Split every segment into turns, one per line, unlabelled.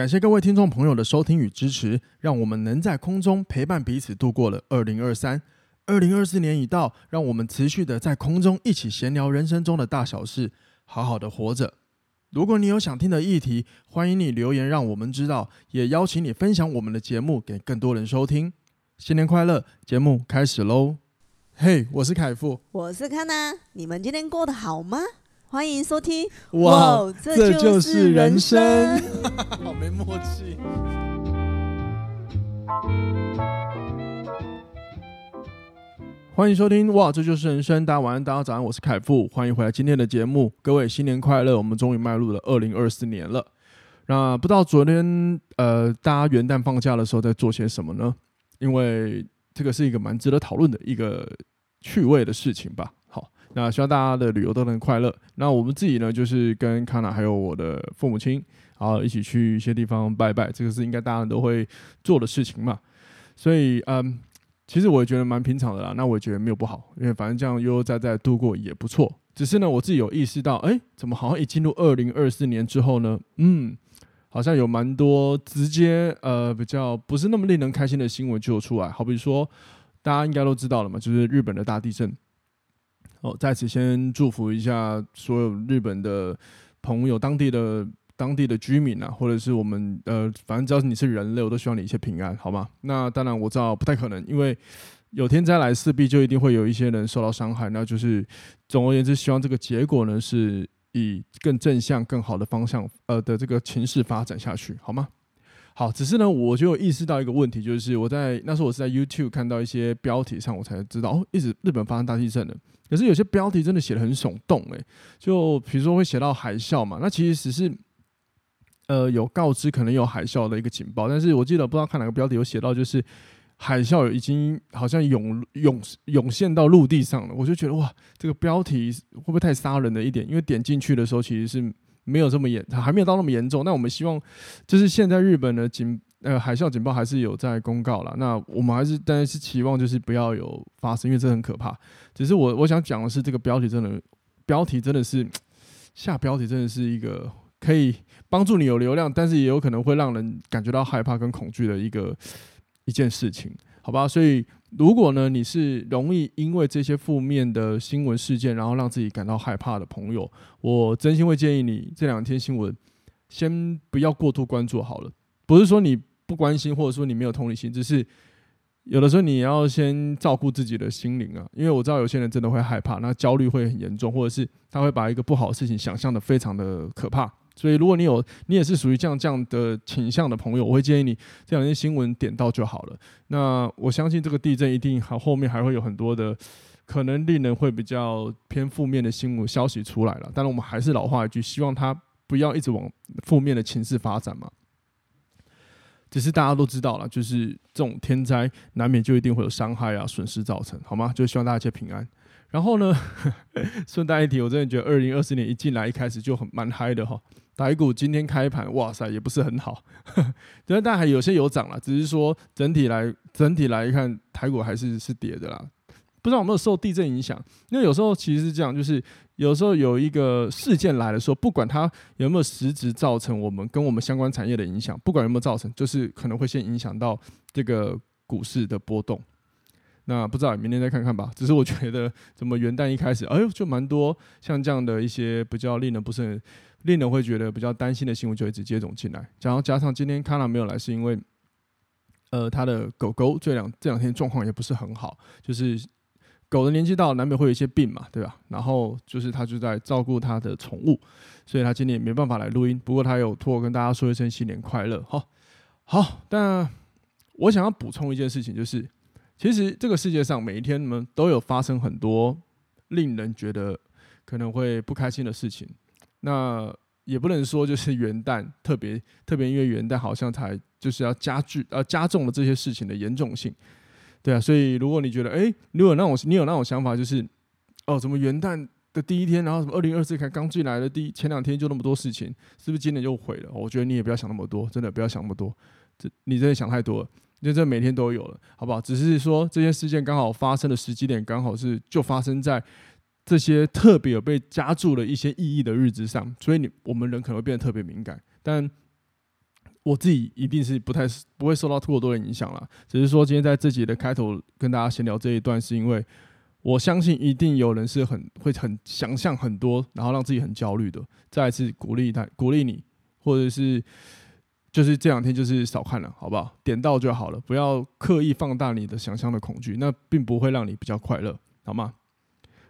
感谢各位听众朋友的收听与支持，让我们能在空中陪伴彼此度过了二零二三。二零二四年已到，让我们持续的在空中一起闲聊人生中的大小事，好好的活着。如果你有想听的议题，欢迎你留言让我们知道，也邀请你分享我们的节目给更多人收听。新年快乐！节目开始喽！嘿，我是凯富，
我是康娜，你们今天过得好吗？欢迎收听。
哇，这就是人生，好没默契。欢迎收听哇，这就是人生。大家晚安，大家早安，我是凯富，欢迎回来今天的节目。各位新年快乐！我们终于迈入了二零二四年了。那不知道昨天呃，大家元旦放假的时候在做些什么呢？因为这个是一个蛮值得讨论的一个趣味的事情吧。那希望大家的旅游都能快乐。那我们自己呢，就是跟康娜还有我的父母亲，然后一起去一些地方拜拜，这个是应该大家都会做的事情嘛。所以嗯。其实我也觉得蛮平常的啦，那我也觉得没有不好，因为反正这样悠悠哉哉度过也不错。只是呢，我自己有意识到，哎，怎么好像一进入二零二四年之后呢，嗯，好像有蛮多直接呃比较不是那么令人开心的新闻就出来。好比说，大家应该都知道了嘛，就是日本的大地震。哦，在此先祝福一下所有日本的朋友，当地的。当地的居民啊，或者是我们呃，反正只要是你是人类，我都希望你一切平安，好吗？那当然我知道不太可能，因为有天灾来，势必就一定会有一些人受到伤害。那就是总而言之，希望这个结果呢，是以更正向、更好的方向呃的这个情势发展下去，好吗？好，只是呢，我就有意识到一个问题，就是我在那时候我是在 YouTube 看到一些标题上，我才知道哦，一直日本发生大地震了。可是有些标题真的写的很耸动，诶，就比如说会写到海啸嘛，那其实只是。呃，有告知可能有海啸的一个警报，但是我记得不知道看哪个标题有写到，就是海啸已经好像涌涌涌现到陆地上了。我就觉得哇，这个标题会不会太杀人了一点？因为点进去的时候其实是没有这么严，还没有到那么严重。那我们希望就是现在日本的警呃海啸警报还是有在公告了。那我们还是当然是期望就是不要有发生，因为这很可怕。只是我我想讲的是，这个标题真的标题真的是下标题真的是一个。可以帮助你有流量，但是也有可能会让人感觉到害怕跟恐惧的一个一件事情，好吧？所以如果呢，你是容易因为这些负面的新闻事件，然后让自己感到害怕的朋友，我真心会建议你这两天新闻先不要过度关注好了。不是说你不关心，或者说你没有同理心，只是有的时候你要先照顾自己的心灵啊，因为我知道有些人真的会害怕，那焦虑会很严重，或者是他会把一个不好的事情想象得非常的可怕。所以，如果你有你也是属于这样这样的倾向的朋友，我会建议你这两天新闻点到就好了。那我相信这个地震一定还后面还会有很多的可能令人会比较偏负面的新闻消息出来了。当然，我们还是老话一句，希望它不要一直往负面的情势发展嘛。只是大家都知道了，就是这种天灾难免就一定会有伤害啊、损失造成，好吗？就希望大家一切平安。然后呢，顺带一提，我真的觉得二零二四年一进来一开始就很蛮嗨的哈。台股今天开盘，哇塞，也不是很好，呵 但但还有些有涨了，只是说整体来整体来看，台股还是是跌的啦。不知道有没有受地震影响？因为有时候其实是这样，就是有时候有一个事件来的时候，不管它有没有实质造成我们跟我们相关产业的影响，不管有没有造成，就是可能会先影响到这个股市的波动。那不知道明天再看看吧。只是我觉得，怎么元旦一开始，哎呦，就蛮多像这样的一些比较令人不是很。令人会觉得比较担心的新闻就会直接涌进来，然后加上今天康纳没有来，是因为，呃，他的狗狗这两这两天状况也不是很好，就是狗的年纪到，难免会有一些病嘛，对吧？然后就是他就在照顾他的宠物，所以他今天也没办法来录音。不过他有托我跟大家说一声新年快乐，好，好。但我想要补充一件事情，就是其实这个世界上每一天呢都有发生很多令人觉得可能会不开心的事情。那也不能说就是元旦特别特别，因为元旦好像才就是要加剧呃加重了这些事情的严重性，对啊，所以如果你觉得哎，如果那种你有那种想法，就是哦，怎么元旦的第一天，然后什么二零二四才刚进来的第前两天就那么多事情，是不是今年就毁了？我觉得你也不要想那么多，真的不要想那么多，这你真的想太多了，因为这每天都有了，好不好？只是说这些事件刚好发生的时机点刚好是就发生在。这些特别有被加注了一些意义的日子上，所以你我们人可能会变得特别敏感。但我自己一定是不太不会受到过多的影响了。只是说今天在这集的开头跟大家闲聊这一段，是因为我相信一定有人是很会很想象很多，然后让自己很焦虑的。再一次鼓励他，鼓励你，或者是就是这两天就是少看了，好不好？点到就好了，不要刻意放大你的想象的恐惧，那并不会让你比较快乐，好吗？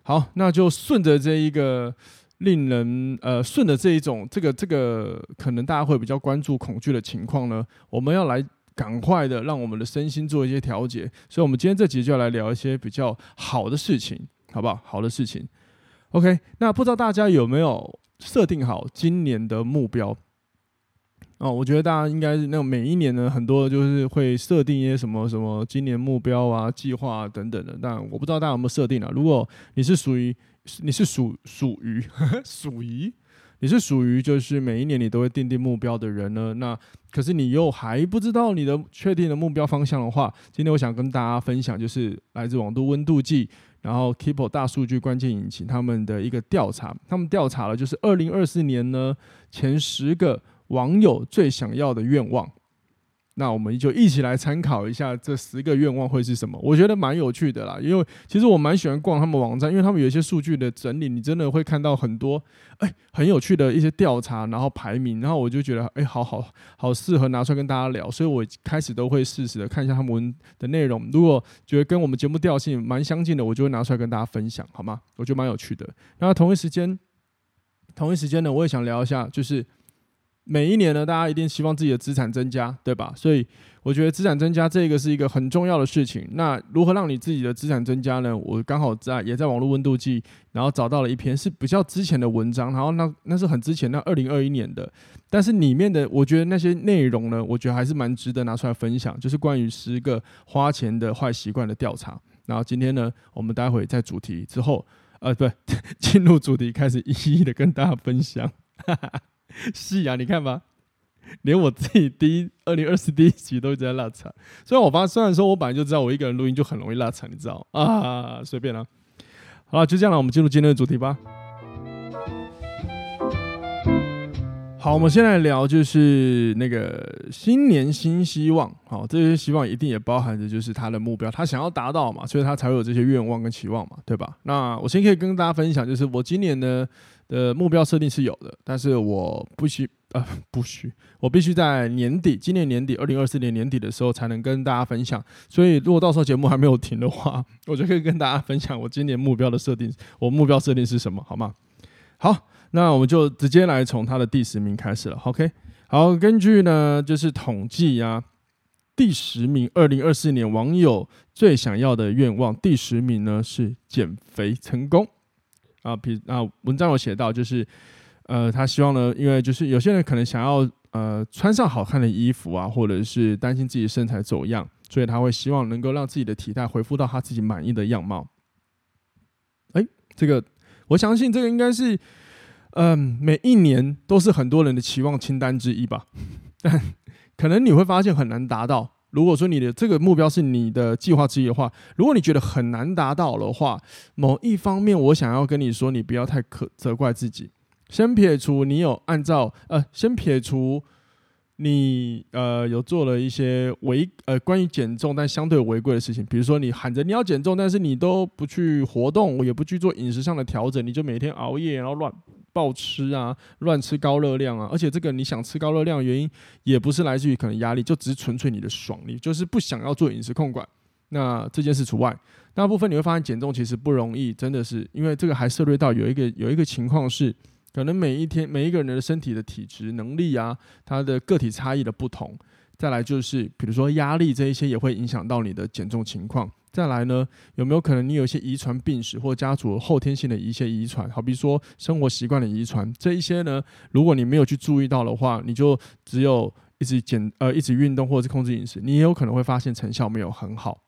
好，那就顺着这一个。令人呃顺着这一种，这个这个可能大家会比较关注恐惧的情况呢，我们要来赶快的让我们的身心做一些调节，所以我们今天这集就要来聊一些比较好的事情，好不好？好的事情。OK，那不知道大家有没有设定好今年的目标？哦，我觉得大家应该是那种每一年呢，很多就是会设定一些什么什么今年目标啊、计划啊等等的。但我不知道大家有没有设定啊？如果你是属于你是属属于 属于你是属于就是每一年你都会定定目标的人呢？那可是你又还不知道你的确定的目标方向的话，今天我想跟大家分享，就是来自网度温度计，然后 Keepo 大数据关键引擎他们的一个调查，他们调查了就是二零二四年呢前十个网友最想要的愿望。那我们就一起来参考一下这十个愿望会是什么？我觉得蛮有趣的啦，因为其实我蛮喜欢逛他们网站，因为他们有一些数据的整理，你真的会看到很多哎很有趣的一些调查，然后排名，然后我就觉得哎好好好适合拿出来跟大家聊，所以我开始都会适时的看一下他们的内容，如果觉得跟我们节目调性蛮相近的，我就会拿出来跟大家分享，好吗？我觉得蛮有趣的。然后同一时间，同一时间呢，我也想聊一下，就是。每一年呢，大家一定希望自己的资产增加，对吧？所以我觉得资产增加这个是一个很重要的事情。那如何让你自己的资产增加呢？我刚好在也在网络温度计，然后找到了一篇是比较之前的文章，然后那那是很之前，那二零二一年的，但是里面的我觉得那些内容呢，我觉得还是蛮值得拿出来分享，就是关于十个花钱的坏习惯的调查。然后今天呢，我们待会在主题之后，呃，对，进入主题开始一一的跟大家分享。哈哈。是啊，你看吧，连我自己第一二零二四第一集都一直在拉长。虽然我发，虽然说我本来就知道我一个人录音就很容易拉长，你知道啊？随便啦。好了，就这样了，我们进入今天的主题吧。好，我们先来聊，就是那个新年新希望。好，这些希望一定也包含着就是他的目标，他想要达到嘛，所以他才会有这些愿望跟期望嘛，对吧？那我先可以跟大家分享，就是我今年呢。的目标设定是有的，但是我不需呃不需，我必须在年底，今年年底，二零二四年年底的时候才能跟大家分享。所以如果到时候节目还没有停的话，我就可以跟大家分享我今年目标的设定。我目标设定是什么？好吗？好，那我们就直接来从他的第十名开始了。OK，好，根据呢就是统计啊，第十名，二零二四年网友最想要的愿望，第十名呢是减肥成功。啊，比啊，文章有写到，就是，呃，他希望呢，因为就是有些人可能想要呃穿上好看的衣服啊，或者是担心自己身材走样，所以他会希望能够让自己的体态恢复到他自己满意的样貌。哎，这个我相信这个应该是，嗯、每一年都是很多人的期望清单之一吧，但可能你会发现很难达到。如果说你的这个目标是你的计划之一的话，如果你觉得很难达到的话，某一方面我想要跟你说，你不要太可责怪自己。先撇除你有按照呃，先撇除你呃有做了一些违呃关于减重但相对违规的事情，比如说你喊着你要减重，但是你都不去活动，也不去做饮食上的调整，你就每天熬夜然后乱。暴吃啊，乱吃高热量啊，而且这个你想吃高热量的原因，也不是来自于可能压力，就只是纯粹你的爽，你就是不想要做饮食控管。那这件事除外，大部分你会发现减重其实不容易，真的是因为这个还涉猎到有一个有一个情况是，可能每一天每一个人的身体的体质能力啊，他的个体差异的不同，再来就是比如说压力这一些也会影响到你的减重情况。再来呢，有没有可能你有一些遗传病史或家族后天性的一些遗传？好比说生活习惯的遗传，这一些呢，如果你没有去注意到的话，你就只有一直减呃一直运动或者是控制饮食，你也有可能会发现成效没有很好。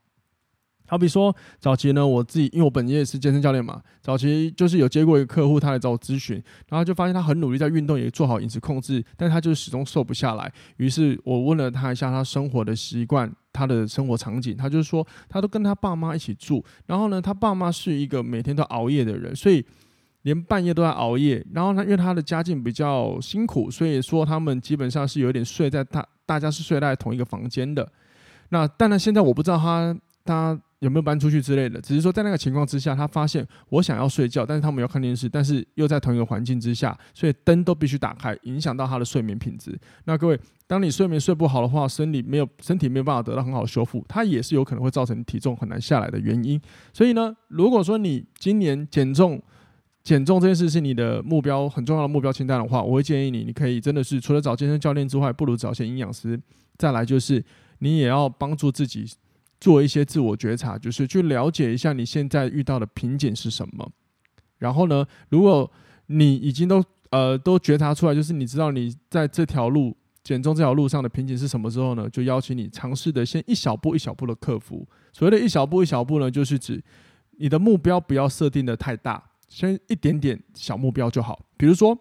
好比说，早期呢，我自己因为我本业也是健身教练嘛，早期就是有接过一个客户，他来找我咨询，然后就发现他很努力在运动，也做好饮食控制，但他就始终瘦不下来。于是我问了他一下他生活的习惯，他的生活场景，他就是说他都跟他爸妈一起住，然后呢，他爸妈是一个每天都熬夜的人，所以连半夜都在熬夜。然后呢，因为他的家境比较辛苦，所以说他们基本上是有点睡在大大家是睡在同一个房间的。那当然现在我不知道他他。有没有搬出去之类的？只是说在那个情况之下，他发现我想要睡觉，但是他们要看电视，但是又在同一个环境之下，所以灯都必须打开，影响到他的睡眠品质。那各位，当你睡眠睡不好的话，身体没有身体没有办法得到很好的修复，它也是有可能会造成体重很难下来的原因。所以呢，如果说你今年减重，减重这件事是你的目标很重要的目标清单的话，我会建议你，你可以真的是除了找健身教练之外，不如找些营养师。再来就是你也要帮助自己。做一些自我觉察，就是去了解一下你现在遇到的瓶颈是什么。然后呢，如果你已经都呃都觉察出来，就是你知道你在这条路减重这条路上的瓶颈是什么之后呢，就邀请你尝试的先一小步一小步的克服。所谓的一小步一小步呢，就是指你的目标不要设定的太大，先一点点小目标就好。比如说，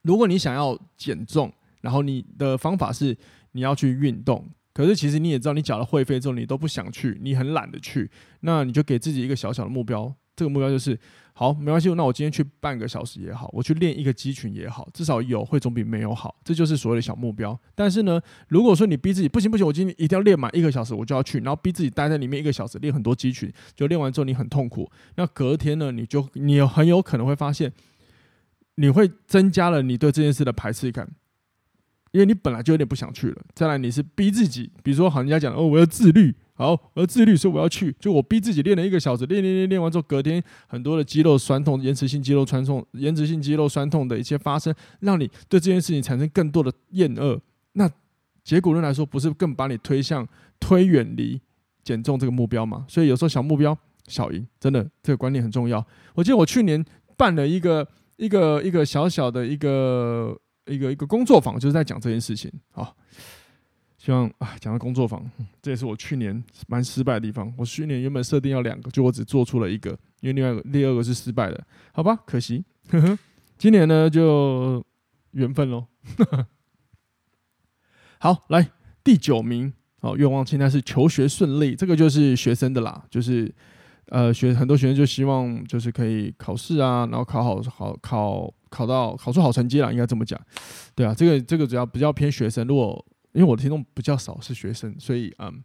如果你想要减重，然后你的方法是你要去运动。可是其实你也知道，你缴了会费之后，你都不想去，你很懒得去，那你就给自己一个小小的目标。这个目标就是，好，没关系，那我今天去半个小时也好，我去练一个肌群也好，至少有会总比没有好。这就是所谓的小目标。但是呢，如果说你逼自己不行不行，我今天一定要练满一个小时，我就要去，然后逼自己待在里面一个小时练很多肌群，就练完之后你很痛苦。那隔天呢，你就你很有可能会发现，你会增加了你对这件事的排斥感。因为你本来就有点不想去了，再来你是逼自己，比如说好人家讲哦，我要自律，好，我要自律，所以我要去，就我逼自己练了一个小时，练练练练完之后，隔天很多的肌肉酸痛、延迟性肌肉酸痛、延迟性肌肉酸痛的一些发生，让你对这件事情产生更多的厌恶。那结果论来说，不是更把你推向推远离减重这个目标吗？所以有时候小目标小赢，真的这个观念很重要。我记得我去年办了一个一个一个小小的一个。一个一个工作坊就是在讲这件事情啊，希望啊讲到工作坊，这也是我去年蛮失败的地方。我去年原本设定要两个，就我只做出了一个，因为另外第二个是失败的，好吧，可惜。呵呵，今年呢就缘分喽。好，来第九名哦，愿望清单是求学顺利，这个就是学生的啦，就是。呃，学很多学生就希望就是可以考试啊，然后考好好考考到考出好成绩了，应该这么讲。对啊，这个这个主要比较偏学生。如果因为我的听众比较少是学生，所以嗯，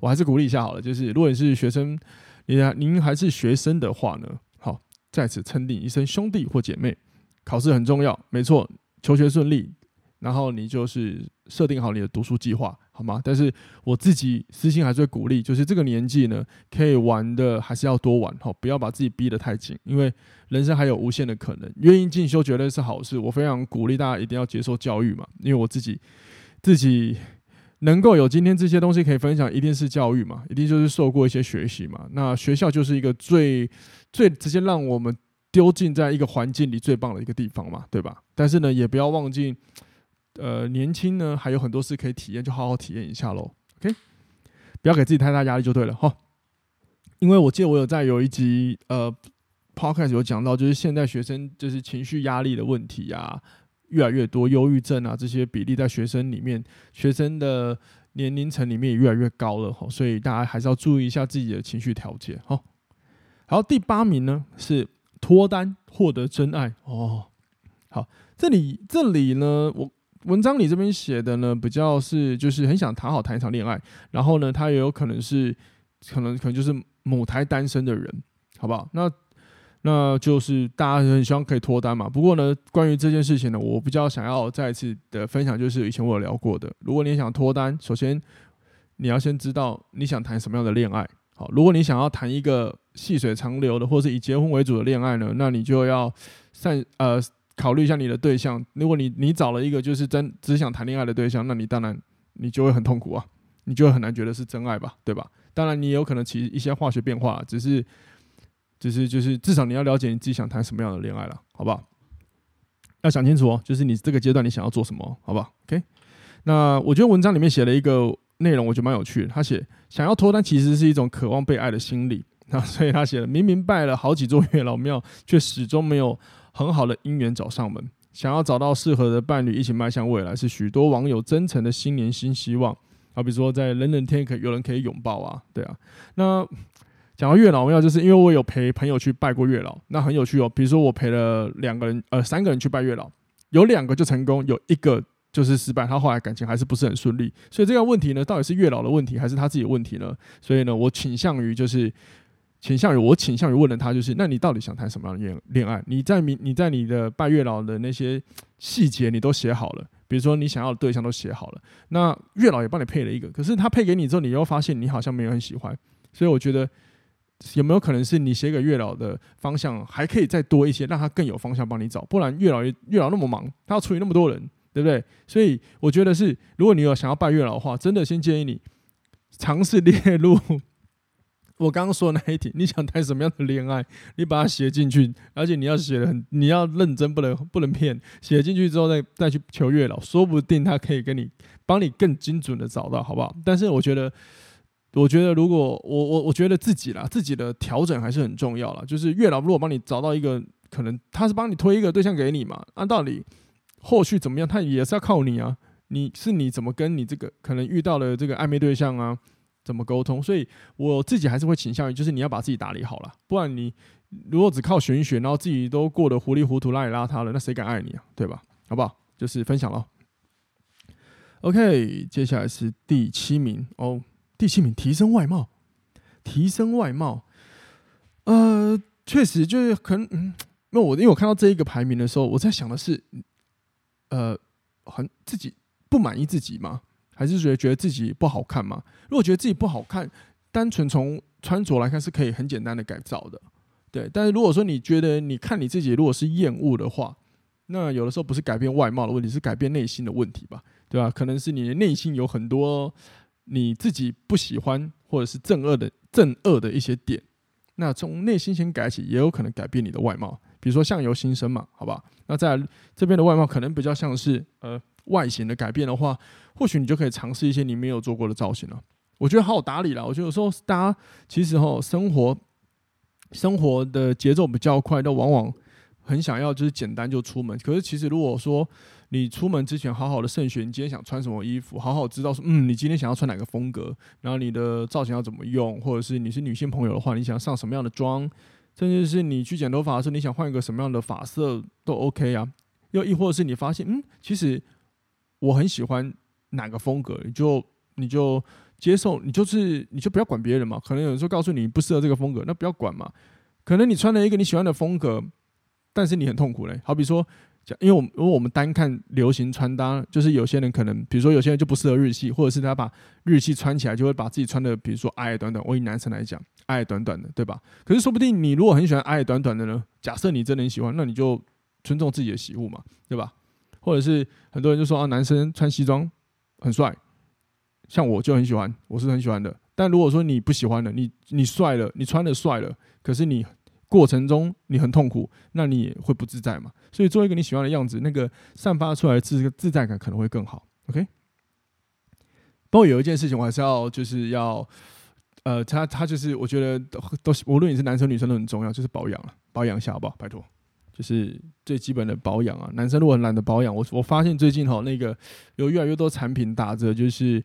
我还是鼓励一下好了。就是如果你是学生，你您还是学生的话呢，好，在此称你一声兄弟或姐妹，考试很重要，没错，求学顺利。然后你就是设定好你的读书计划，好吗？但是我自己私心还是会鼓励，就是这个年纪呢，可以玩的还是要多玩，哈，不要把自己逼得太紧，因为人生还有无限的可能。愿意进修绝对是好事，我非常鼓励大家一定要接受教育嘛，因为我自己自己能够有今天这些东西可以分享，一定是教育嘛，一定就是受过一些学习嘛。那学校就是一个最最直接让我们丢进在一个环境里最棒的一个地方嘛，对吧？但是呢，也不要忘记。呃，年轻呢还有很多事可以体验，就好好体验一下喽。OK，不要给自己太大压力就对了哈。因为我记得我有在有一集呃 Podcast 有讲到，就是现在学生就是情绪压力的问题啊，越来越多，忧郁症啊这些比例在学生里面，学生的年龄层里面也越来越高了哈。所以大家还是要注意一下自己的情绪调节哈。好，第八名呢是脱单获得真爱哦。好，这里这里呢我。文章里这边写的呢，比较是就是很想谈好谈一场恋爱，然后呢，他也有可能是可能可能就是母胎单身的人，好不好？那那就是大家很希望可以脱单嘛。不过呢，关于这件事情呢，我比较想要再次的分享，就是以前我有聊过的。如果你想脱单，首先你要先知道你想谈什么样的恋爱。好，如果你想要谈一个细水长流的，或是以结婚为主的恋爱呢，那你就要善呃。考虑一下你的对象，如果你你找了一个就是真只想谈恋爱的对象，那你当然你就会很痛苦啊，你就会很难觉得是真爱吧，对吧？当然你也有可能起一些化学变化，只是只是就是至少你要了解你自己想谈什么样的恋爱了，好不好？要想清楚哦，就是你这个阶段你想要做什么，好不好？OK，那我觉得文章里面写了一个内容，我觉得蛮有趣的。他写想要脱单其实是一种渴望被爱的心理，那所以他写了明明拜了好几座月老庙，却始终没有。很好的姻缘找上门，想要找到适合的伴侣一起迈向未来，是许多网友真诚的新年新希望。好比如说，在冷冷天可有人可以拥抱啊，对啊。那讲到月老庙，就是因为我有陪朋友去拜过月老，那很有趣哦。比如说我陪了两个人，呃，三个人去拜月老，有两个就成功，有一个就是失败，他后来感情还是不是很顺利。所以这个问题呢，到底是月老的问题还是他自己的问题呢？所以呢，我倾向于就是倾向于我倾向于问了他，就是那你到底想谈什么样的恋恋爱？你在你你在你的拜月老的那些细节你都写好了，比如说你想要的对象都写好了，那月老也帮你配了一个，可是他配给你之后，你又发现你好像没有很喜欢，所以我觉得。有没有可能是你写给月老的方向还可以再多一些，让他更有方向帮你找？不然月老月老那么忙，他要处理那么多人，对不对？所以我觉得是，如果你有想要拜月老的话，真的先建议你尝试列入我刚刚说的那一题，你想谈什么样的恋爱，你把它写进去，而且你要写的很，你要认真，不能不能骗。写进去之后再再去求月老，说不定他可以跟你帮你更精准的找到，好不好？但是我觉得。我觉得，如果我我我觉得自己啦，自己的调整还是很重要啦。就是月老如果帮你找到一个，可能他是帮你推一个对象给你嘛，按道理后续怎么样，他也是要靠你啊。你是你怎么跟你这个可能遇到的这个暧昧对象啊，怎么沟通？所以我自己还是会倾向于，就是你要把自己打理好了，不然你如果只靠选一选，然后自己都过得糊里糊涂、邋里邋遢了，那谁敢爱你啊？对吧？好不好？就是分享咯。OK，接下来是第七名哦。第七名，提升外貌，提升外貌，呃，确实就是可能，嗯，那我因为我看到这一个排名的时候，我在想的是，呃，很自己不满意自己吗？还是觉得觉得自己不好看吗？如果觉得自己不好看，单纯从穿着来看是可以很简单的改造的，对。但是如果说你觉得你看你自己如果是厌恶的话，那有的时候不是改变外貌的问题，是改变内心的问题吧，对吧？可能是你的内心有很多。你自己不喜欢或者是正恶的正恶的一些点，那从内心先改起，也有可能改变你的外貌。比如说相由心生嘛，好吧？那在这边的外貌可能比较像是呃外形的改变的话，或许你就可以尝试一些你没有做过的造型了。我觉得好打理了。我觉得有时候大家其实哈生活生活的节奏比较快，都往往很想要就是简单就出门。可是其实如果说你出门之前好好的慎选，你今天想穿什么衣服，好好知道说，嗯，你今天想要穿哪个风格，然后你的造型要怎么用，或者是你是女性朋友的话，你想上什么样的妆，甚至是你去剪头发的时候，你想换一个什么样的发色都 OK 啊。又亦或是你发现，嗯，其实我很喜欢哪个风格，你就你就接受，你就是你就不要管别人嘛。可能有人说告诉你不适合这个风格，那不要管嘛。可能你穿了一个你喜欢的风格，但是你很痛苦嘞。好比说。因为我们如果我们单看流行穿搭，就是有些人可能，比如说有些人就不适合日系，或者是他把日系穿起来就会把自己穿的，比如说矮矮短短。我以男生来讲，矮短短的，对吧？可是说不定你如果很喜欢矮矮短短的呢？假设你真的很喜欢，那你就尊重自己的喜恶嘛，对吧？或者是很多人就说啊，男生穿西装很帅，像我就很喜欢，我是很喜欢的。但如果说你不喜欢的，你你帅了，你穿的帅了，可是你。过程中你很痛苦，那你会不自在嘛？所以做一个你喜欢的样子，那个散发出来的自自在感可能会更好。OK。不过有一件事情我还是要就是要，呃，他他就是我觉得都都无论你是男生女生都很重要，就是保养了，保养一下好不好？拜托，就是最基本的保养啊。男生如果很懒得保养，我我发现最近哈那个有越来越多产品打折，就是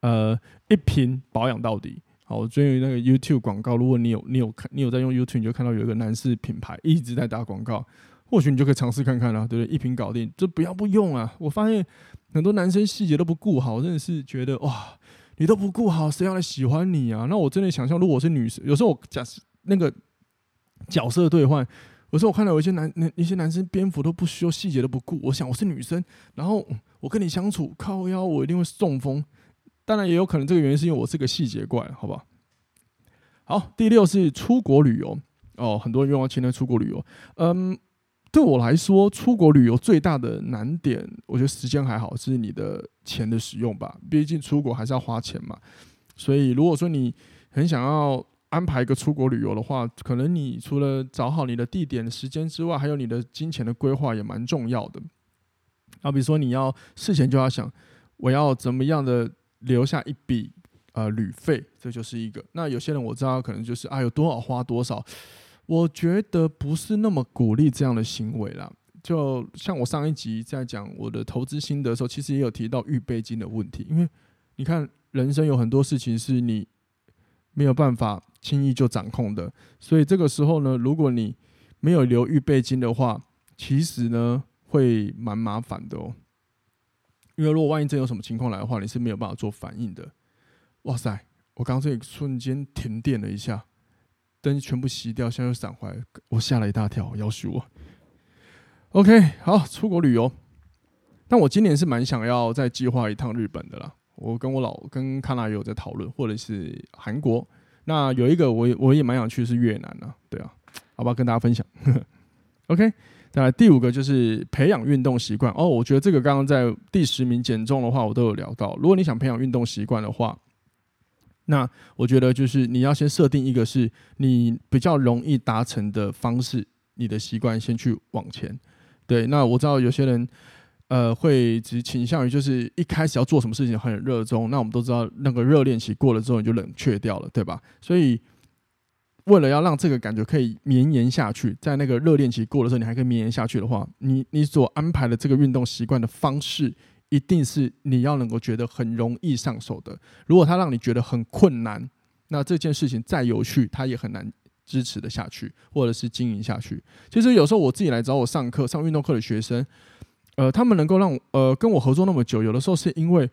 呃一瓶保养到底。好，我最近那个 YouTube 广告，如果你有你有看，你有在用 YouTube，你就看到有一个男士品牌一直在打广告，或许你就可以尝试看看啦，对不对？一瓶搞定，就不要不用啊！我发现很多男生细节都不顾好，真的是觉得哇，你都不顾好，谁要来喜欢你啊？那我真的想象，如果是女生，有时候我假设那个角色兑换，有时候我看到有一些男那一些男生蝙蝠都不修细节都不顾，我想我是女生，然后我跟你相处靠腰，我一定会中风。当然也有可能，这个原因是因为我是个细节怪，好吧？好，第六是出国旅游哦，很多人愿望清单出国旅游。嗯，对我来说，出国旅游最大的难点，我觉得时间还好，是你的钱的使用吧。毕竟出国还是要花钱嘛。所以如果说你很想要安排一个出国旅游的话，可能你除了找好你的地点、时间之外，还有你的金钱的规划也蛮重要的。啊，比如说你要事前就要想，我要怎么样的。留下一笔呃旅费，这就是一个。那有些人我知道可能就是啊有多少花多少，我觉得不是那么鼓励这样的行为啦。就像我上一集在讲我的投资心得的时候，其实也有提到预备金的问题。因为你看人生有很多事情是你没有办法轻易就掌控的。所以这个时候呢，如果你没有留预备金的话，其实呢会蛮麻烦的哦。因为如果万一真有什么情况来的话，你是没有办法做反应的。哇塞！我刚刚这里瞬间停电了一下，灯全部熄掉，现在又闪回来，我吓了一大跳，要死我。OK，好，出国旅游。但我今年是蛮想要再计划一趟日本的啦。我跟我老跟康纳也有在讨论，或者是韩国。那有一个我也我也蛮想去是越南啊，对啊，好不好？跟大家分享。OK，再来第五个就是培养运动习惯哦。我觉得这个刚刚在第十名减重的话，我都有聊到。如果你想培养运动习惯的话，那我觉得就是你要先设定一个是你比较容易达成的方式，你的习惯先去往前。对，那我知道有些人。呃，会只倾向于就是一开始要做什么事情很热衷，那我们都知道那个热恋期过了之后你就冷却掉了，对吧？所以为了要让这个感觉可以绵延下去，在那个热恋期过了之后你还可以绵延下去的话，你你所安排的这个运动习惯的方式，一定是你要能够觉得很容易上手的。如果它让你觉得很困难，那这件事情再有趣，它也很难支持的下去，或者是经营下去。其实有时候我自己来找我上课上运动课的学生。呃，他们能够让呃跟我合作那么久，有的时候是因为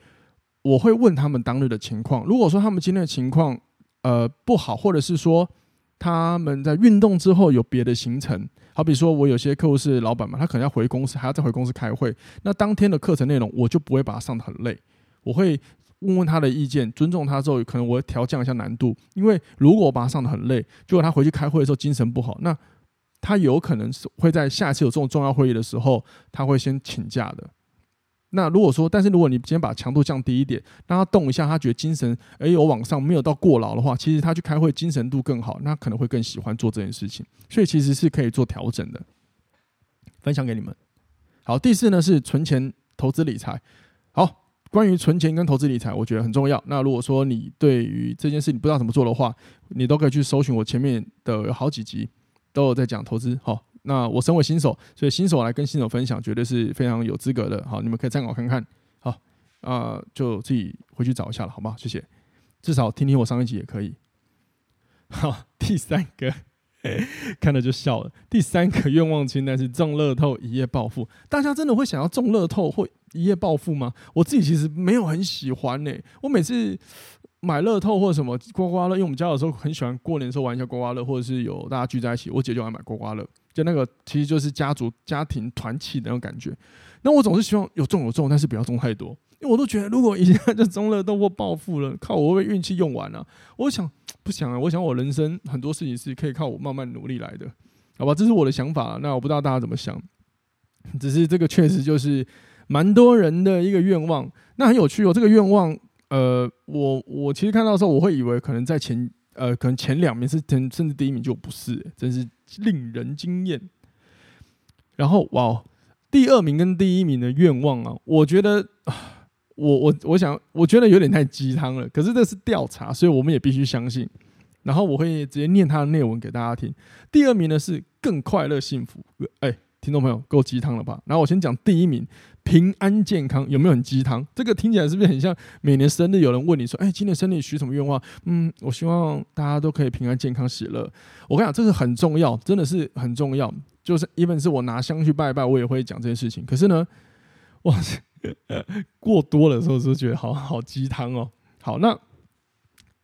我会问他们当日的情况。如果说他们今天的情况呃不好，或者是说他们在运动之后有别的行程，好比说我有些客户是老板嘛，他可能要回公司，还要再回公司开会，那当天的课程内容我就不会把它上得很累，我会问问他的意见，尊重他之后，可能我会调降一下难度，因为如果我把他上得很累，结果他回去开会的时候精神不好，那。他有可能是会在下一次有这种重要会议的时候，他会先请假的。那如果说，但是如果你今天把强度降低一点，让他动一下，他觉得精神哎有往上，没有到过劳的话，其实他去开会精神度更好，那可能会更喜欢做这件事情。所以其实是可以做调整的。分享给你们。好，第四呢是存钱、投资理财。好，关于存钱跟投资理财，我觉得很重要。那如果说你对于这件事你不知道怎么做的话，你都可以去搜寻我前面的有好几集。都有在讲投资，好，那我身为新手，所以新手来跟新手分享，绝对是非常有资格的，好，你们可以参考看看，好，啊、就自己回去找一下了，好吗？谢谢，至少听听我上一集也可以。好，第三个，看了就笑了。第三个愿望清单是中乐透一夜暴富，大家真的会想要中乐透或一夜暴富吗？我自己其实没有很喜欢呢、我每次。买乐透或者什么刮刮乐，因为我们家有时候很喜欢过年的时候玩一下刮刮乐，或者是有大家聚在一起，我姐就爱买刮刮乐，就那个其实就是家族家庭团契的那种感觉。那我总是希望有中有中，但是不要中太多，因为我都觉得如果一下就中了，都或暴富了，靠我会不会运气用完了？我想不想啊？我想我人生很多事情是可以靠我慢慢努力来的，好吧？这是我的想法，那我不知道大家怎么想，只是这个确实就是蛮多人的一个愿望，那很有趣哦，这个愿望。呃，我我其实看到的时候，我会以为可能在前呃，可能前两名是甚至第一名就不是，真是令人惊艳。然后哇，第二名跟第一名的愿望啊，我觉得，我我我想，我觉得有点太鸡汤了。可是这是调查，所以我们也必须相信。然后我会直接念他的内文给大家听。第二名呢是更快乐幸福，哎、听众朋友，够鸡汤了吧？然后我先讲第一名，平安健康有没有很鸡汤？这个听起来是不是很像每年生日有人问你说：“哎，今年生日许什么愿望？”嗯，我希望大家都可以平安健康喜乐。我跟你讲，这个很重要，真的是很重要。就是 even 是我拿香去拜拜，我也会讲这件事情。可是呢，哇塞，过多的时候就觉得好好鸡汤哦。好，那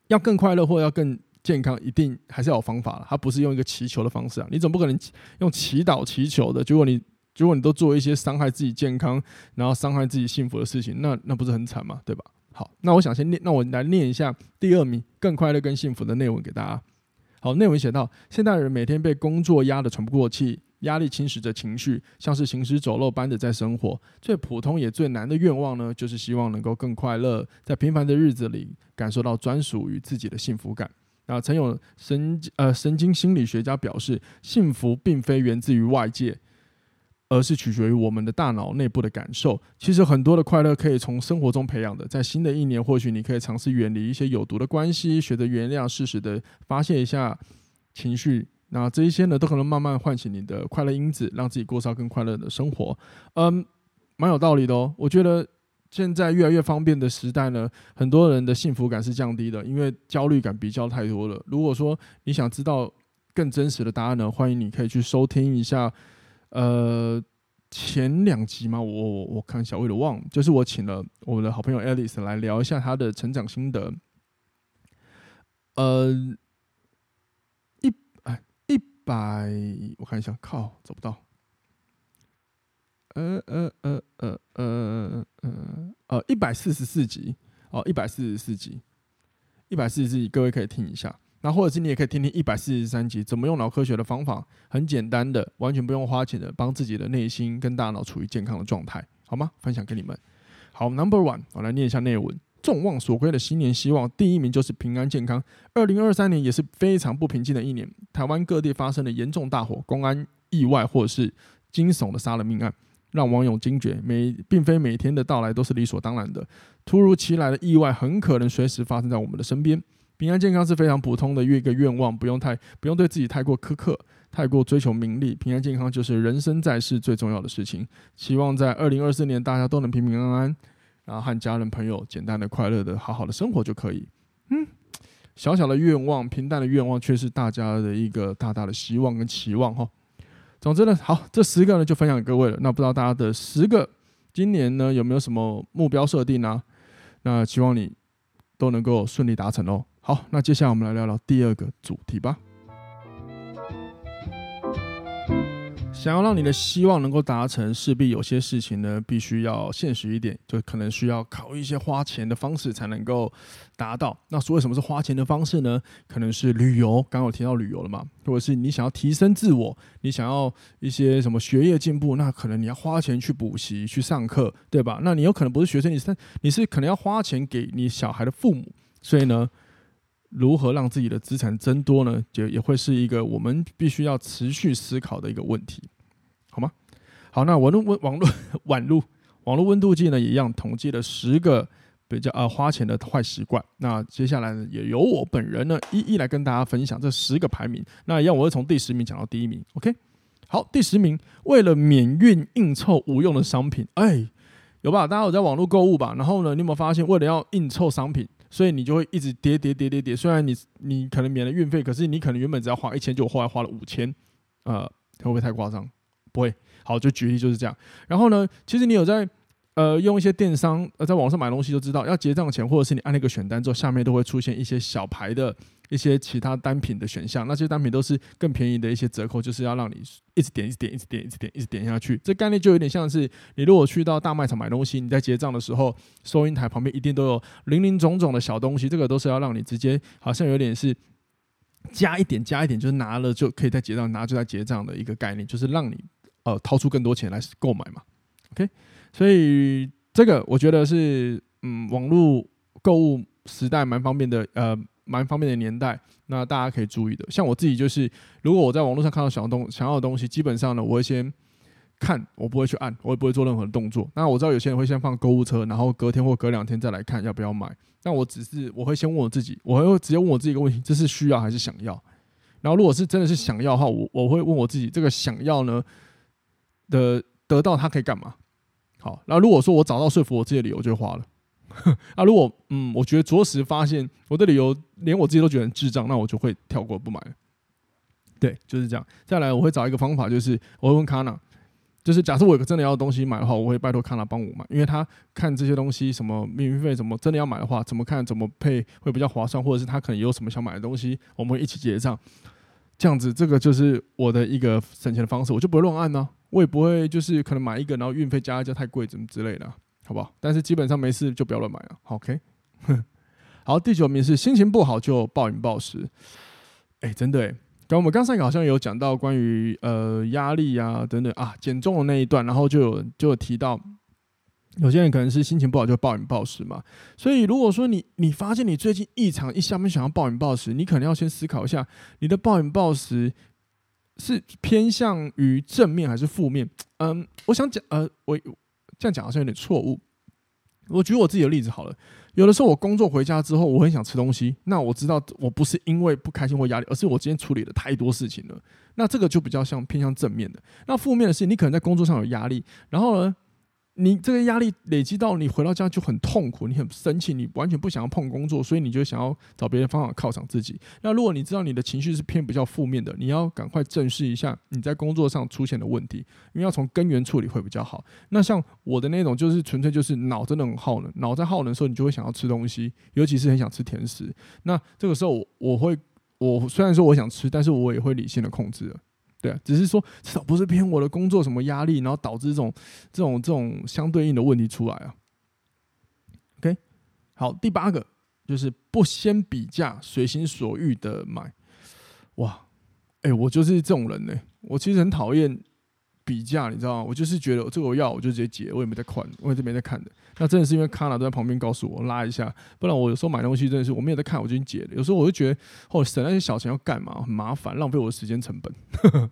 要更快乐，或者要更。健康一定还是要有方法了，它不是用一个祈求的方式啊！你总不可能用祈祷祈求的，结果你结果你都做一些伤害自己健康，然后伤害自己幸福的事情，那那不是很惨吗？对吧？好，那我想先念，那我来念一下第二名更快乐、更幸福的内文给大家。好，内文写到：现代人每天被工作压得喘不过气，压力侵蚀着情绪，像是行尸走肉般的在生活。最普通也最难的愿望呢，就是希望能够更快乐，在平凡的日子里感受到专属于自己的幸福感。啊，曾有神呃神经心理学家表示，幸福并非源自于外界，而是取决于我们的大脑内部的感受。其实很多的快乐可以从生活中培养的。在新的一年，或许你可以尝试远离一些有毒的关系，学着原谅，适时的发泄一下情绪。那这一些呢，都可能慢慢唤醒你的快乐因子，让自己过上更快乐的生活。嗯，蛮有道理的哦。我觉得现在越来越方便的时代呢，很多人的幸福感是降低的，因为焦虑感比较太多了。如果说你想知道更真实的答案呢，欢迎你可以去收听一下，呃，前两集嘛，我我我看小魏的忘，就是我请了我的好朋友 Alice 来聊一下她的成长心得，呃，一哎一百，我看一下，靠，找不到。呃呃呃呃呃呃呃，一百四十四集哦，一百四十四集，一百四十四集，各位可以听一下。那或者是你也可以听听一百四十三集，怎么用脑科学的方法，很简单的，完全不用花钱的，帮自己的内心跟大脑处于健康的状态，好吗？分享给你们。好，Number One，我来念一下内文。众望所归的新年希望，第一名就是平安健康。二零二三年也是非常不平静的一年，台湾各地发生了严重大火、公安意外或者是惊悚的杀人命案。让网友惊觉，每并非每天的到来都是理所当然的，突如其来的意外很可能随时发生在我们的身边。平安健康是非常普通的一个愿望，不用太不用对自己太过苛刻，太过追求名利。平安健康就是人生在世最重要的事情。希望在二零二四年大家都能平平安安，然后和家人朋友简单的、快乐的、好好的生活就可以。嗯，小小的愿望，平淡的愿望，却是大家的一个大大的希望跟期望哈。总之呢，好，这十个呢就分享给各位了。那不知道大家的十个今年呢有没有什么目标设定呢？那希望你都能够顺利达成哦。好，那接下来我们来聊聊第二个主题吧。想要让你的希望能够达成，势必有些事情呢，必须要现实一点，就可能需要考虑一些花钱的方式才能够达到。那所谓什么是花钱的方式呢？可能是旅游，刚刚有提到旅游了嘛，或者是你想要提升自我，你想要一些什么学业进步，那可能你要花钱去补习、去上课，对吧？那你有可能不是学生，你是你是可能要花钱给你小孩的父母，所以呢，如何让自己的资产增多呢？就也会是一个我们必须要持续思考的一个问题，好吗？好，那网络温网络 网络网络温度计呢，也一样统计了十个比较呃花钱的坏习惯。那接下来呢，也由我本人呢一一来跟大家分享这十个排名。那一样，我会从第十名讲到第一名。OK，好，第十名，为了免运硬凑无用的商品，哎，有吧？大家有在网络购物吧？然后呢，你有没有发现，为了要硬凑商品？所以你就会一直跌跌跌跌跌，虽然你你可能免了运费，可是你可能原本只要花一千，就后来花了五千，呃，会不会太夸张？不会。好，就举例就是这样。然后呢，其实你有在。呃，用一些电商呃，在网上买东西就知道，要结账前或者是你按那个选单之后，下面都会出现一些小牌的一些其他单品的选项。那些单品都是更便宜的一些折扣，就是要让你一直点、一直点、一直点、一直点、一直点下去。这概念就有点像是你如果去到大卖场买东西，你在结账的时候，收银台旁边一定都有林林总总的小东西，这个都是要让你直接好像有点是加一点、加一点，就是拿了就可以在结账，拿就在结账的一个概念，就是让你呃掏出更多钱来购买嘛。OK。所以这个我觉得是，嗯，网络购物时代蛮方便的，呃，蛮方便的年代。那大家可以注意的，像我自己就是，如果我在网络上看到想要东想要的东西，基本上呢，我会先看，我不会去按，我也不会做任何的动作。那我知道有些人会先放购物车，然后隔天或隔两天再来看要不要买。但我只是我会先问我自己，我会直接问我自己一个问题：这是需要还是想要？然后如果是真的是想要的话，我我会问我自己，这个想要呢的得到它可以干嘛？好，那如果说我找到说服我自己的理由，就花了。啊如果嗯，我觉得着实发现我的理由连我自己都觉得很智障，那我就会跳过不买。对，就是这样。再来，我会找一个方法，就是我会问卡娜，就是假设我有个真的要东西买的话，我会拜托卡娜帮我买，因为他看这些东西什么运费什么，真的要买的话，怎么看怎么配会比较划算，或者是他可能有什么想买的东西，我们一起结账。这样子，这个就是我的一个省钱的方式，我就不会乱按呢、我也不会，就是可能买一个，然后运费加一加太贵，怎么之类的，好不好？但是基本上没事就不要乱买了，OK？好，第九名是心情不好就暴饮暴食，哎、真的哎，刚我们刚才好像有讲到关于呃压力啊等等啊减重的那一段，然后就有就有提到。有些人可能是心情不好就暴饮暴食嘛，所以如果说你你发现你最近异常一下面想要暴饮暴食，你可能要先思考一下，你的暴饮暴食是偏向于正面还是负面？嗯，我想讲，呃，我这样讲好像有点错误。我举我自己的例子好了，有的时候我工作回家之后，我很想吃东西，那我知道我不是因为不开心或压力，而是我今天处理了太多事情了，那这个就比较像偏向正面的。那负面的是，你可能在工作上有压力，然后呢？你这个压力累积到你回到家就很痛苦，你很生气，你完全不想要碰工作，所以你就想要找别的方法犒赏自己。那如果你知道你的情绪是偏比较负面的，你要赶快正视一下你在工作上出现的问题，因为要从根源处理会比较好。那像我的那种，就是纯粹就是脑真的很耗能，脑在耗能的时候，你就会想要吃东西，尤其是很想吃甜食。那这个时候我，会，我虽然说我想吃，但是我也会理性的控制。对啊，只是说至少不是偏我的工作什么压力，然后导致这种这种这种相对应的问题出来啊。OK，好，第八个就是不先比价，随心所欲的买。哇，哎、我就是这种人呢、我其实很讨厌比价，你知道吗？我就是觉得这个我要，我就直接结，我也没在看，我也没在看的。那真的是因为卡娜都在旁边告诉我拉一下，不然我有时候买东西真的是我没有在看，我就结了。有时候我就觉得，哦，省那些小钱要干嘛？很麻烦，浪费我的时间成本。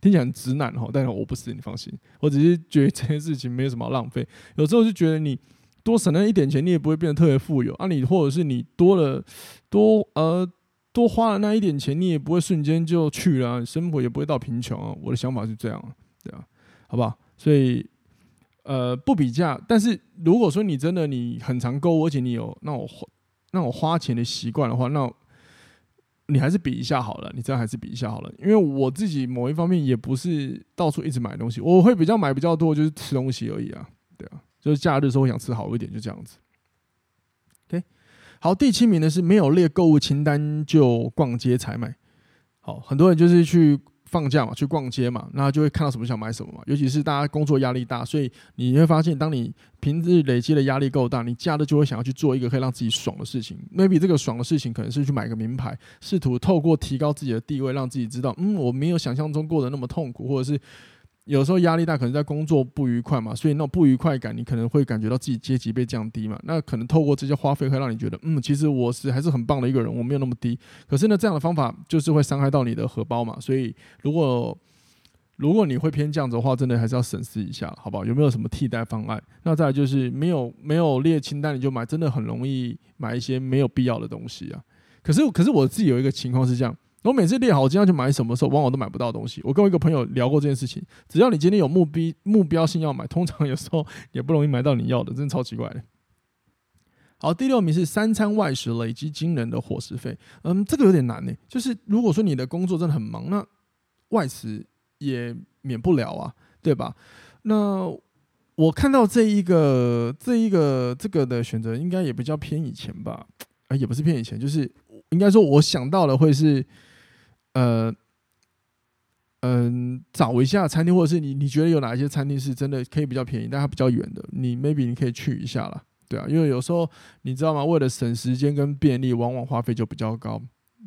听起来很直男哈，但是我不是，你放心。我只是觉得这件事情没有什么浪费。有时候就觉得你多省那一点钱，你也不会变得特别富有啊。你或者是你多了多呃多花了那一点钱，你也不会瞬间就去了啊，生活也不会到贫穷啊。我的想法是这样，对啊，好不好？所以呃不比价，但是如果说你真的你很常购物，而且你有那种那种花钱的习惯的话，那你还是比一下好了，你这样还是比一下好了，因为我自己某一方面也不是到处一直买东西，我会比较买比较多，就是吃东西而已啊，对啊，就是假日的时候想吃好一点，就这样子。OK，好，第七名的是没有列购物清单就逛街采买，好，很多人就是去。放假嘛，去逛街嘛，那就会看到什么想买什么嘛。尤其是大家工作压力大，所以你会发现，当你平日累积的压力够大，你假日就会想要去做一个可以让自己爽的事情。Maybe 这个爽的事情可能是去买个名牌，试图透过提高自己的地位，让自己知道，嗯，我没有想象中过得那么痛苦，或者是。有时候压力大，可能在工作不愉快嘛，所以那种不愉快感，你可能会感觉到自己阶级被降低嘛。那可能透过这些花费，会让你觉得，嗯，其实我是还是很棒的一个人，我没有那么低。可是呢，这样的方法就是会伤害到你的荷包嘛。所以，如果如果你会偏这样子的话，真的还是要审视一下，好不好？有没有什么替代方案？那再就是没有没有列清单你就买，真的很容易买一些没有必要的东西啊。可是可是我自己有一个情况是这样。我每次列好我今天要去买什么时候，往往都买不到东西。我跟我一个朋友聊过这件事情，只要你今天有目标目标性要买，通常有时候也不容易买到你要的，真的超奇怪的。好，第六名是三餐外食累积惊人的伙食费。嗯，这个有点难呢。就是如果说你的工作真的很忙，那外食也免不了啊，对吧？那我看到这一个这一个这个的选择，应该也比较偏以前吧？啊，也不是偏以前，就是应该说我想到的会是。呃，嗯、找一下餐厅，或者是你你觉得有哪一些餐厅是真的可以比较便宜，但它比较远的，你 maybe 你可以去一下啦，对啊，因为有时候你知道吗？为了省时间跟便利，往往花费就比较高，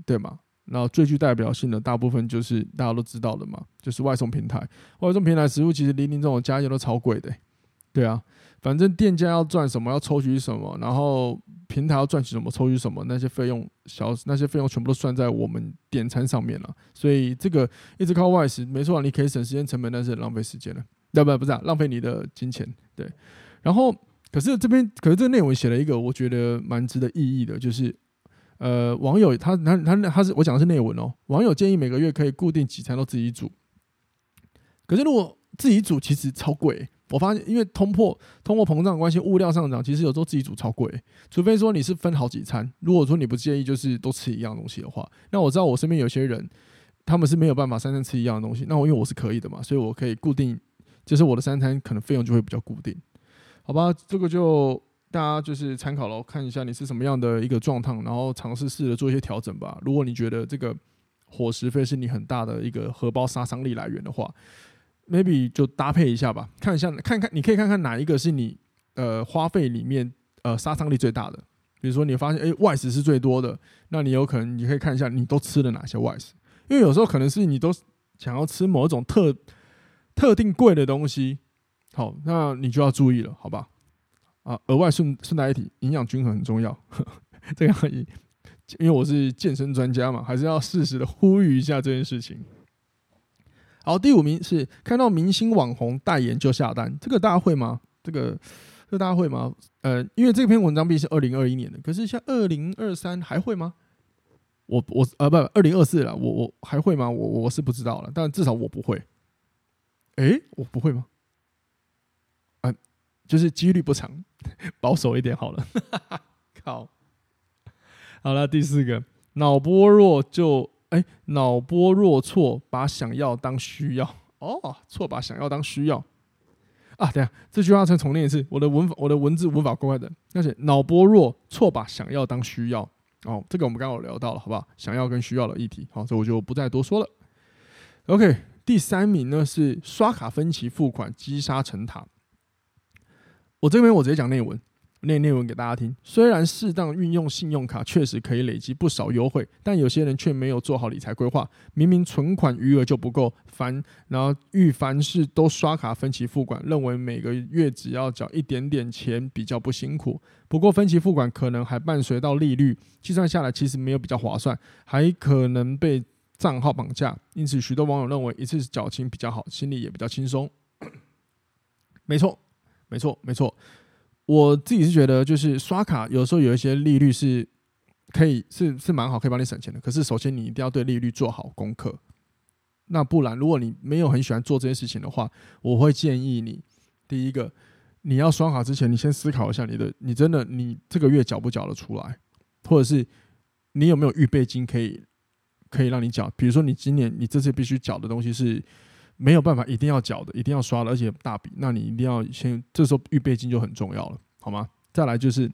对吗？然后最具代表性的大部分就是大家都知道的嘛，就是外送平台，外送平台食物其实林林总总加起来都超贵的，对啊。反正店家要赚什么，要抽取什么，然后平台要赚取什么，抽取什么，那些费用小，那些费用全部都算在我们点餐上面了。所以这个一直靠外食，没错，你可以省时间成本，但是浪费时间了。对不，不是啊，浪费你的金钱。对，然后可是这边，可是这个内文写了一个我觉得蛮值得意义的，就是呃，网友他他他他是我讲的是内文哦，网友建议每个月可以固定几餐都自己煮，可是如果自己煮其实超贵。我发现，因为通货通货膨胀关系，物料上涨，其实有时候自己煮超贵。除非说你是分好几餐，如果说你不介意，就是都吃一样东西的话，那我知道我身边有些人，他们是没有办法三餐吃一样的东西。那我因为我是可以的嘛，所以我可以固定，就是我的三餐可能费用就会比较固定，好吧？这个就大家就是参考了，看一下你是什么样的一个状态，然后尝试试着做一些调整吧。如果你觉得这个伙食费是你很大的一个荷包杀伤力来源的话。Maybe 就搭配一下吧，看一下，看看，你可以看看哪一个是你呃花费里面呃杀伤力最大的。比如说你发现诶、外食是最多的，那你有可能你可以看一下你都吃了哪些外食，因为有时候可能是你都想要吃某一种特特定贵的东西，好，那你就要注意了，好吧？啊，额外顺顺带一提，营养均衡很重要，呵 呵这样因为我是健身专家嘛，还是要适时的呼吁一下这件事情。好，第五名是看到明星网红代言就下单，这个大家会吗？这个这个大家会吗？呃，因为这篇文章毕竟是二零二一年的，可是像二零二三还会吗？我我呃不，二零二四了，我我还会吗？我我是不知道了，但至少我不会。诶，我不会吗？啊，就是几率不长，保守一点好了。靠，好了，第四个，脑波弱就哎，脑波弱错，把想要当需要哦，错把想要当需要啊。等下这句话再重念一次，我的文我的文字文法怪怪的，而且脑波弱错把想要当需要哦，这个我们刚刚有聊到了，好不好？想要跟需要的议题，好，所以我就不再多说了。OK，第三名呢是刷卡分期付款积沙成塔。我这边我直接讲内文，念内文给大家听。虽然适当运用信用卡确实可以累积不少优惠，但有些人却没有做好理财规划。明明存款余额就不够，凡然后遇凡事都刷卡分期付款，认为每个月只要缴一点点钱比较不辛苦。不过分期付款可能还伴随到利率，计算下来其实没有比较划算，还可能被账号绑架。因此，许多网友认为一次缴清比较好，心里也比较轻松。没错。没错，没错，我自己是觉得，就是刷卡有时候有一些利率是可以是是蛮好，可以帮你省钱的。可是首先你一定要对利率做好功课，那不然如果你没有很喜欢做这件事情的话，我会建议你，第一个你要刷卡之前，你先思考一下你的，你真的你这个月缴不缴得出来，或者是你有没有预备金可以可以让你缴，比如说你今年你这次必须缴的东西是。没有办法，一定要缴的，一定要刷的，而且大笔，那你一定要先，这时候预备金就很重要了，好吗？再来就是，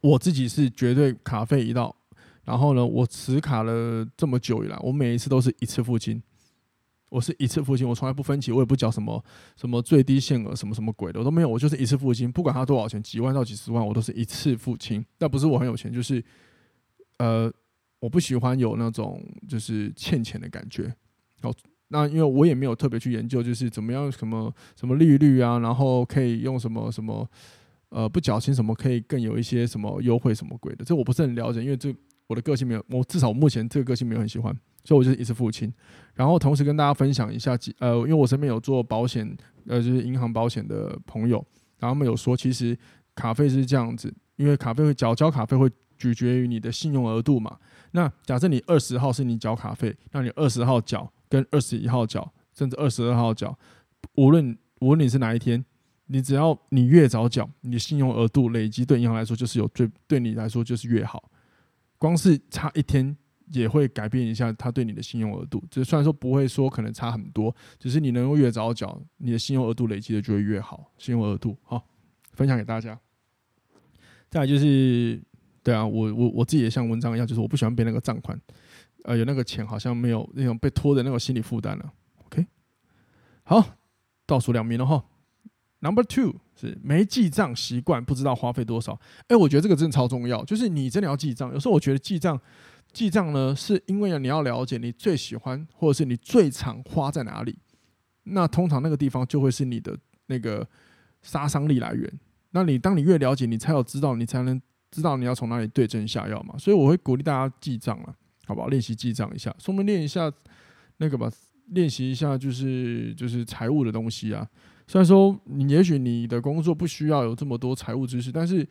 我自己是绝对卡费一到，然后呢，我持卡了这么久以来，我每一次都是一次付清，我是一次付清，我从来不分期，我也不缴什么什么最低限额什么什么鬼的，我都没有，我就是一次付清，不管它多少钱，几万到几十万，我都是一次付清。但不是我很有钱，就是呃，我不喜欢有那种就是欠钱的感觉，好。那因为我也没有特别去研究，就是怎么样什么什么利率啊，然后可以用什么什么呃不缴清什么可以更有一些什么优惠什么鬼的，这我不是很了解，因为这我的个性没有，我至少目前这个个性没有很喜欢，所以我就一次付清。然后同时跟大家分享一下，呃，因为我身边有做保险，呃，就是银行保险的朋友，然后他们有说，其实卡费是这样子，因为卡费会缴交卡费会取决于你的信用额度嘛。那假设你二十号是你缴卡费，那你二十号缴。跟二十一号缴，甚至二十二号缴，无论无论你是哪一天，你只要你越早缴，你的信用额度累积对银行来说就是有最对你来说就是越好。光是差一天也会改变一下他对你的信用额度。就虽然说不会说可能差很多，只是你能够越早缴，你的信用额度累积的就会越好。信用额度好，分享给大家。再来就是，对啊，我我我自己也像文章一样，就是我不喜欢背那个账款。呃，有那个钱好像没有那种被拖的那种心理负担了。OK，好，倒数两名了哈。Number two 是没记账习惯，不知道花费多少。哎、我觉得这个真的超重要，就是你真的要记账。有时候我觉得记账，记账呢，是因为你要了解你最喜欢或者是你最常花在哪里。那通常那个地方就会是你的那个杀伤力来源。那你当你越了解，你才有知道，你才能知道你要从哪里对症下药嘛。所以我会鼓励大家记账了。好不好？练习记账一下，顺便练一下那个吧，练习一下就是就是财务的东西啊。虽然说你也许你的工作不需要有这么多财务知识，但是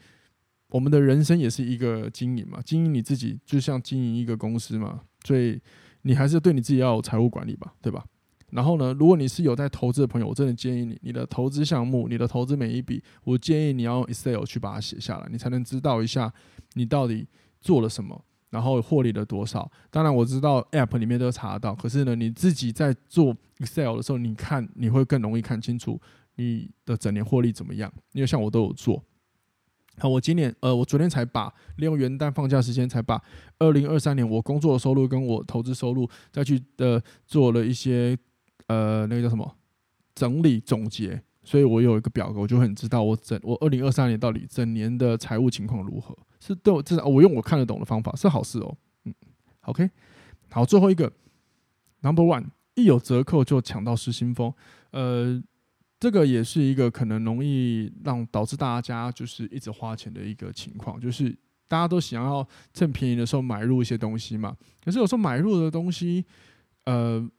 我们的人生也是一个经营嘛，经营你自己就像经营一个公司嘛，所以你还是对你自己要有财务管理吧，对吧？然后呢，如果你是有在投资的朋友，我真的建议你，你的投资项目，你的投资每一笔，我建议你要用 Excel 去把它写下来，你才能知道一下你到底做了什么。然后获利了多少？当然我知道 App 里面都查得到，可是呢，你自己在做 Excel 的时候，你看你会更容易看清楚你的整年获利怎么样。因为像我都有做。好，我今年呃，我昨天才把利用元旦放假时间，才把二零二三年我工作的收入跟我投资收入再去呃做了一些呃那个叫什么整理总结，所以我有一个表格，我就很知道我整我二零二三年到底整年的财务情况如何。是对我至少我用我看得懂的方法是好事哦，嗯，OK，好，最后一个 Number One，一有折扣就抢到失心疯，呃，这个也是一个可能容易让导致大家就是一直花钱的一个情况，就是大家都想要趁便宜的时候买入一些东西嘛，可是有时候买入的东西，呃。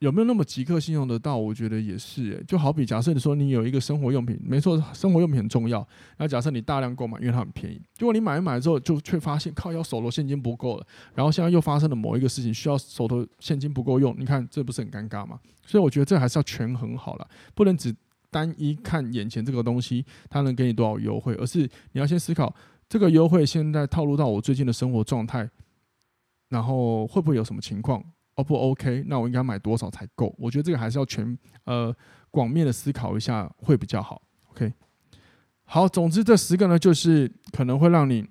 有没有那么即刻性用得到？我觉得也是，诶，就好比假设你说你有一个生活用品，没错，生活用品很重要。那假设你大量购买，因为它很便宜，结果你买一买之后，就却发现靠，要手头现金不够了。然后现在又发生了某一个事情，需要手头现金不够用，你看这不是很尴尬吗？所以我觉得这还是要权衡好了，不能只单一看眼前这个东西，它能给你多少优惠，而是你要先思考这个优惠现在套路到我最近的生活状态，然后会不会有什么情况？O 不 OK？那我应该买多少才够？我觉得这个还是要全呃广面的思考一下会比较好。OK，好，总之这十个呢，就是可能会让你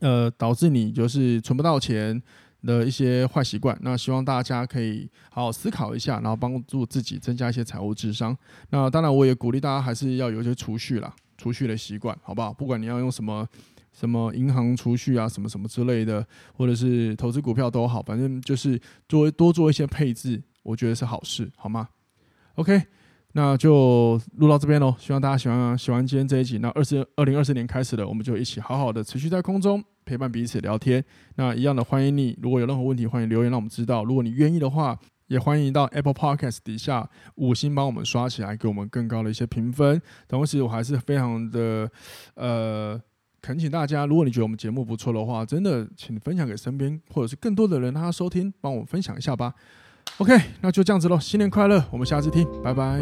呃导致你就是存不到钱。的一些坏习惯，那希望大家可以好好思考一下，然后帮助自己增加一些财务智商。那当然，我也鼓励大家还是要有一些储蓄啦，储蓄的习惯，好不好？不管你要用什么什么银行储蓄啊，什么什么之类的，或者是投资股票都好，反正就是多多做一些配置，我觉得是好事，好吗？OK，那就录到这边喽。希望大家喜欢喜欢今天这一集。那二十二零二四年开始了，我们就一起好好的持续在空中。陪伴彼此聊天，那一样的欢迎你。如果有任何问题，欢迎留言让我们知道。如果你愿意的话，也欢迎到 Apple Podcast 底下五星帮我们刷起来，给我们更高的一些评分。同时，我还是非常的呃恳请大家，如果你觉得我们节目不错的话，真的请分享给身边或者是更多的人让他收听，帮我们分享一下吧。OK，那就这样子喽，新年快乐，我们下次听，拜拜。